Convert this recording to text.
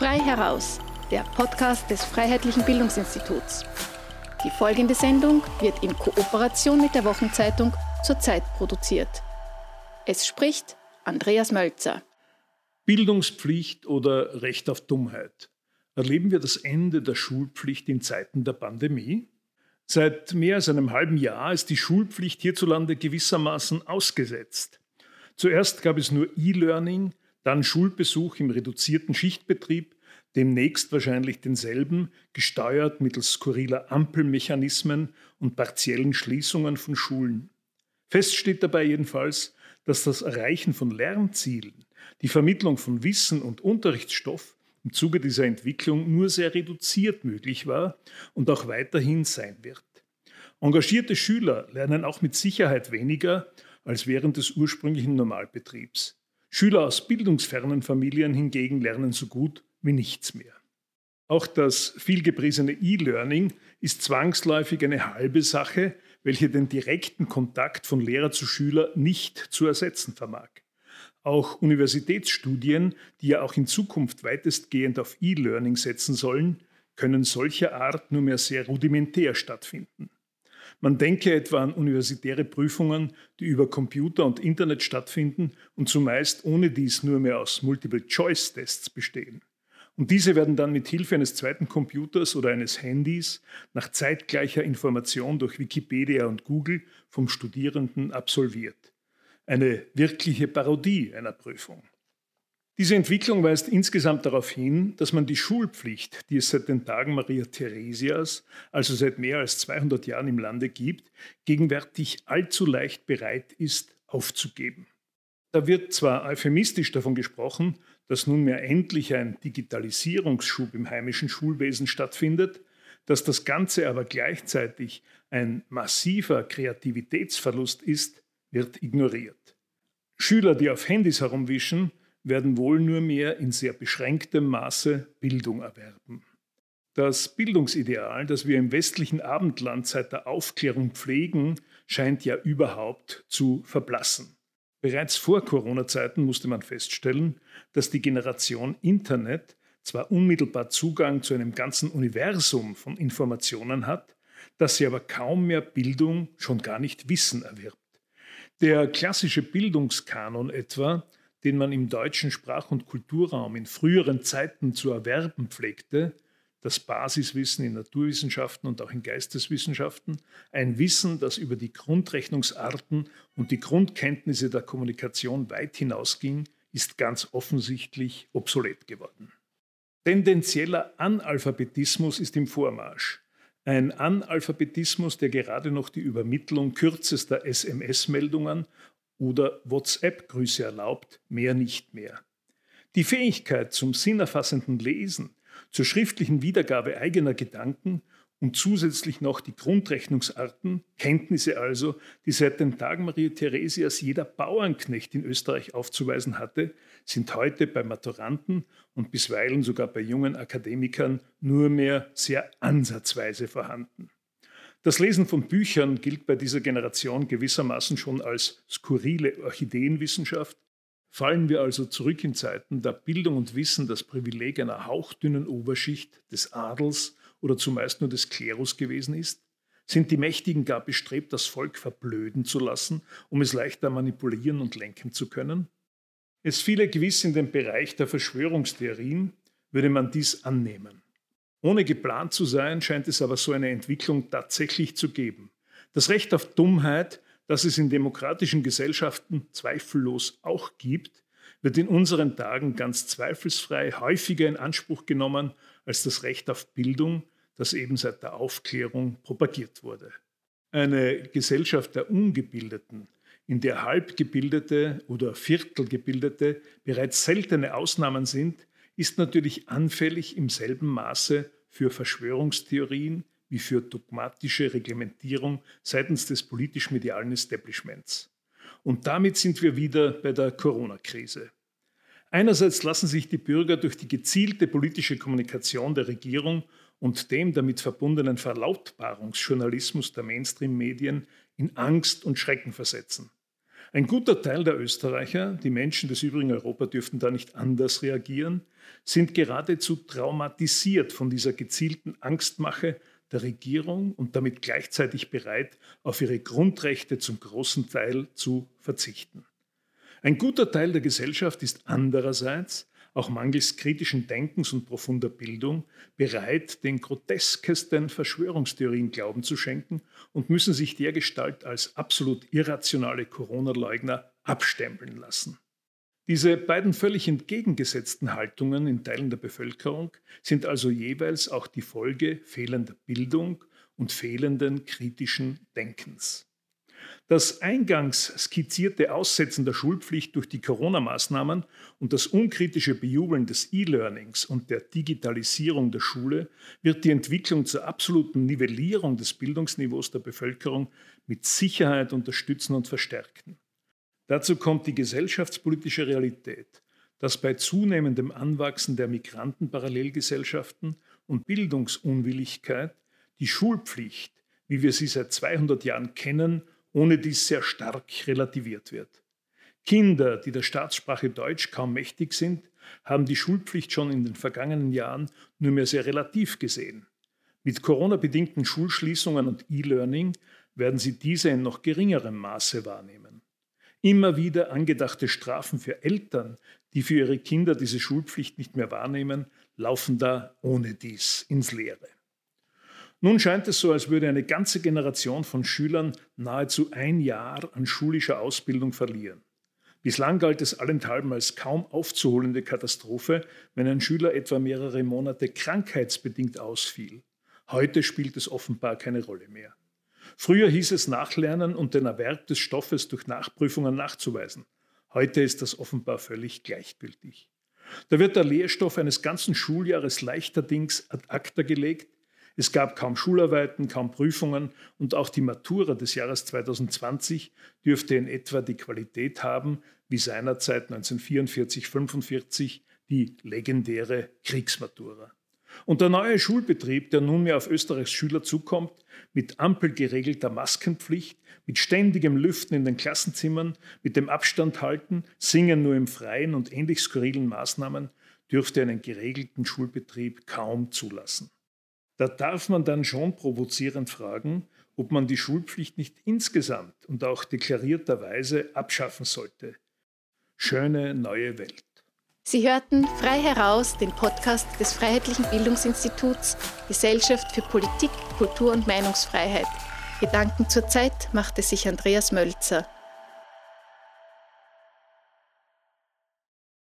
Frei heraus, der Podcast des Freiheitlichen Bildungsinstituts. Die folgende Sendung wird in Kooperation mit der Wochenzeitung zur Zeit produziert. Es spricht Andreas Mölzer. Bildungspflicht oder Recht auf Dummheit. Erleben wir das Ende der Schulpflicht in Zeiten der Pandemie? Seit mehr als einem halben Jahr ist die Schulpflicht hierzulande gewissermaßen ausgesetzt. Zuerst gab es nur E-Learning, dann Schulbesuch im reduzierten Schichtbetrieb, demnächst wahrscheinlich denselben, gesteuert mittels skurriler Ampelmechanismen und partiellen Schließungen von Schulen. Fest steht dabei jedenfalls, dass das Erreichen von Lernzielen, die Vermittlung von Wissen und Unterrichtsstoff im Zuge dieser Entwicklung nur sehr reduziert möglich war und auch weiterhin sein wird. Engagierte Schüler lernen auch mit Sicherheit weniger als während des ursprünglichen Normalbetriebs. Schüler aus bildungsfernen Familien hingegen lernen so gut wie nichts mehr. Auch das vielgepriesene E-Learning ist zwangsläufig eine halbe Sache, welche den direkten Kontakt von Lehrer zu Schüler nicht zu ersetzen vermag. Auch Universitätsstudien, die ja auch in Zukunft weitestgehend auf E-Learning setzen sollen, können solcher Art nur mehr sehr rudimentär stattfinden. Man denke etwa an universitäre Prüfungen, die über Computer und Internet stattfinden und zumeist ohne dies nur mehr aus Multiple-Choice-Tests bestehen. Und diese werden dann mit Hilfe eines zweiten Computers oder eines Handys nach zeitgleicher Information durch Wikipedia und Google vom Studierenden absolviert. Eine wirkliche Parodie einer Prüfung. Diese Entwicklung weist insgesamt darauf hin, dass man die Schulpflicht, die es seit den Tagen Maria Theresias, also seit mehr als 200 Jahren im Lande gibt, gegenwärtig allzu leicht bereit ist, aufzugeben. Da wird zwar euphemistisch davon gesprochen, dass nunmehr endlich ein Digitalisierungsschub im heimischen Schulwesen stattfindet, dass das Ganze aber gleichzeitig ein massiver Kreativitätsverlust ist, wird ignoriert. Schüler, die auf Handys herumwischen, werden wohl nur mehr in sehr beschränktem Maße Bildung erwerben. Das Bildungsideal, das wir im westlichen Abendland seit der Aufklärung pflegen, scheint ja überhaupt zu verblassen. Bereits vor Corona-Zeiten musste man feststellen, dass die Generation Internet zwar unmittelbar Zugang zu einem ganzen Universum von Informationen hat, dass sie aber kaum mehr Bildung, schon gar nicht Wissen erwirbt. Der klassische Bildungskanon etwa den man im deutschen Sprach- und Kulturraum in früheren Zeiten zu erwerben pflegte, das Basiswissen in Naturwissenschaften und auch in Geisteswissenschaften, ein Wissen, das über die Grundrechnungsarten und die Grundkenntnisse der Kommunikation weit hinausging, ist ganz offensichtlich obsolet geworden. Tendenzieller Analphabetismus ist im Vormarsch. Ein Analphabetismus, der gerade noch die Übermittlung kürzester SMS-Meldungen oder WhatsApp-Grüße erlaubt, mehr nicht mehr. Die Fähigkeit zum sinnerfassenden Lesen, zur schriftlichen Wiedergabe eigener Gedanken und zusätzlich noch die Grundrechnungsarten, Kenntnisse also, die seit den Tagen Maria Theresias jeder Bauernknecht in Österreich aufzuweisen hatte, sind heute bei Maturanten und bisweilen sogar bei jungen Akademikern nur mehr sehr ansatzweise vorhanden. Das Lesen von Büchern gilt bei dieser Generation gewissermaßen schon als skurrile Orchideenwissenschaft. Fallen wir also zurück in Zeiten, da Bildung und Wissen das Privileg einer hauchdünnen Oberschicht des Adels oder zumeist nur des Klerus gewesen ist? Sind die Mächtigen gar bestrebt, das Volk verblöden zu lassen, um es leichter manipulieren und lenken zu können? Es fiele gewiss in den Bereich der Verschwörungstheorien, würde man dies annehmen. Ohne geplant zu sein, scheint es aber so eine Entwicklung tatsächlich zu geben. Das Recht auf Dummheit, das es in demokratischen Gesellschaften zweifellos auch gibt, wird in unseren Tagen ganz zweifelsfrei häufiger in Anspruch genommen als das Recht auf Bildung, das eben seit der Aufklärung propagiert wurde. Eine Gesellschaft der Ungebildeten, in der Halbgebildete oder Viertelgebildete bereits seltene Ausnahmen sind, ist natürlich anfällig im selben Maße für Verschwörungstheorien wie für dogmatische Reglementierung seitens des politisch-medialen Establishments. Und damit sind wir wieder bei der Corona-Krise. Einerseits lassen sich die Bürger durch die gezielte politische Kommunikation der Regierung und dem damit verbundenen Verlautbarungsjournalismus der Mainstream-Medien in Angst und Schrecken versetzen. Ein guter Teil der Österreicher, die Menschen des übrigen Europa dürften da nicht anders reagieren, sind geradezu traumatisiert von dieser gezielten Angstmache der Regierung und damit gleichzeitig bereit, auf ihre Grundrechte zum großen Teil zu verzichten. Ein guter Teil der Gesellschaft ist andererseits, auch mangels kritischen Denkens und profunder Bildung, bereit, den groteskesten Verschwörungstheorien Glauben zu schenken und müssen sich dergestalt als absolut irrationale Corona-Leugner abstempeln lassen. Diese beiden völlig entgegengesetzten Haltungen in Teilen der Bevölkerung sind also jeweils auch die Folge fehlender Bildung und fehlenden kritischen Denkens. Das eingangs skizzierte Aussetzen der Schulpflicht durch die Corona-Maßnahmen und das unkritische Bejubeln des E-Learnings und der Digitalisierung der Schule wird die Entwicklung zur absoluten Nivellierung des Bildungsniveaus der Bevölkerung mit Sicherheit unterstützen und verstärken. Dazu kommt die gesellschaftspolitische Realität, dass bei zunehmendem Anwachsen der Migrantenparallelgesellschaften und Bildungsunwilligkeit die Schulpflicht, wie wir sie seit 200 Jahren kennen, ohne dies sehr stark relativiert wird. Kinder, die der Staatssprache Deutsch kaum mächtig sind, haben die Schulpflicht schon in den vergangenen Jahren nur mehr sehr relativ gesehen. Mit Corona-bedingten Schulschließungen und E-Learning werden sie diese in noch geringerem Maße wahrnehmen. Immer wieder angedachte Strafen für Eltern, die für ihre Kinder diese Schulpflicht nicht mehr wahrnehmen, laufen da ohne dies ins Leere. Nun scheint es so, als würde eine ganze Generation von Schülern nahezu ein Jahr an schulischer Ausbildung verlieren. Bislang galt es allenthalben als kaum aufzuholende Katastrophe, wenn ein Schüler etwa mehrere Monate krankheitsbedingt ausfiel. Heute spielt es offenbar keine Rolle mehr. Früher hieß es Nachlernen und den Erwerb des Stoffes durch Nachprüfungen nachzuweisen. Heute ist das offenbar völlig gleichgültig. Da wird der Lehrstoff eines ganzen Schuljahres leichterdings ad acta gelegt. Es gab kaum Schularbeiten, kaum Prüfungen und auch die Matura des Jahres 2020 dürfte in etwa die Qualität haben wie seinerzeit 1944-45 die legendäre Kriegsmatura. Und der neue Schulbetrieb, der nunmehr auf Österreichs Schüler zukommt, mit ampelgeregelter Maskenpflicht, mit ständigem Lüften in den Klassenzimmern, mit dem Abstand halten, Singen nur im Freien und ähnlich skurrilen Maßnahmen, dürfte einen geregelten Schulbetrieb kaum zulassen. Da darf man dann schon provozierend fragen, ob man die Schulpflicht nicht insgesamt und auch deklarierterweise abschaffen sollte. Schöne neue Welt. Sie hörten frei heraus den Podcast des Freiheitlichen Bildungsinstituts Gesellschaft für Politik, Kultur und Meinungsfreiheit. Gedanken zur Zeit machte sich Andreas Mölzer.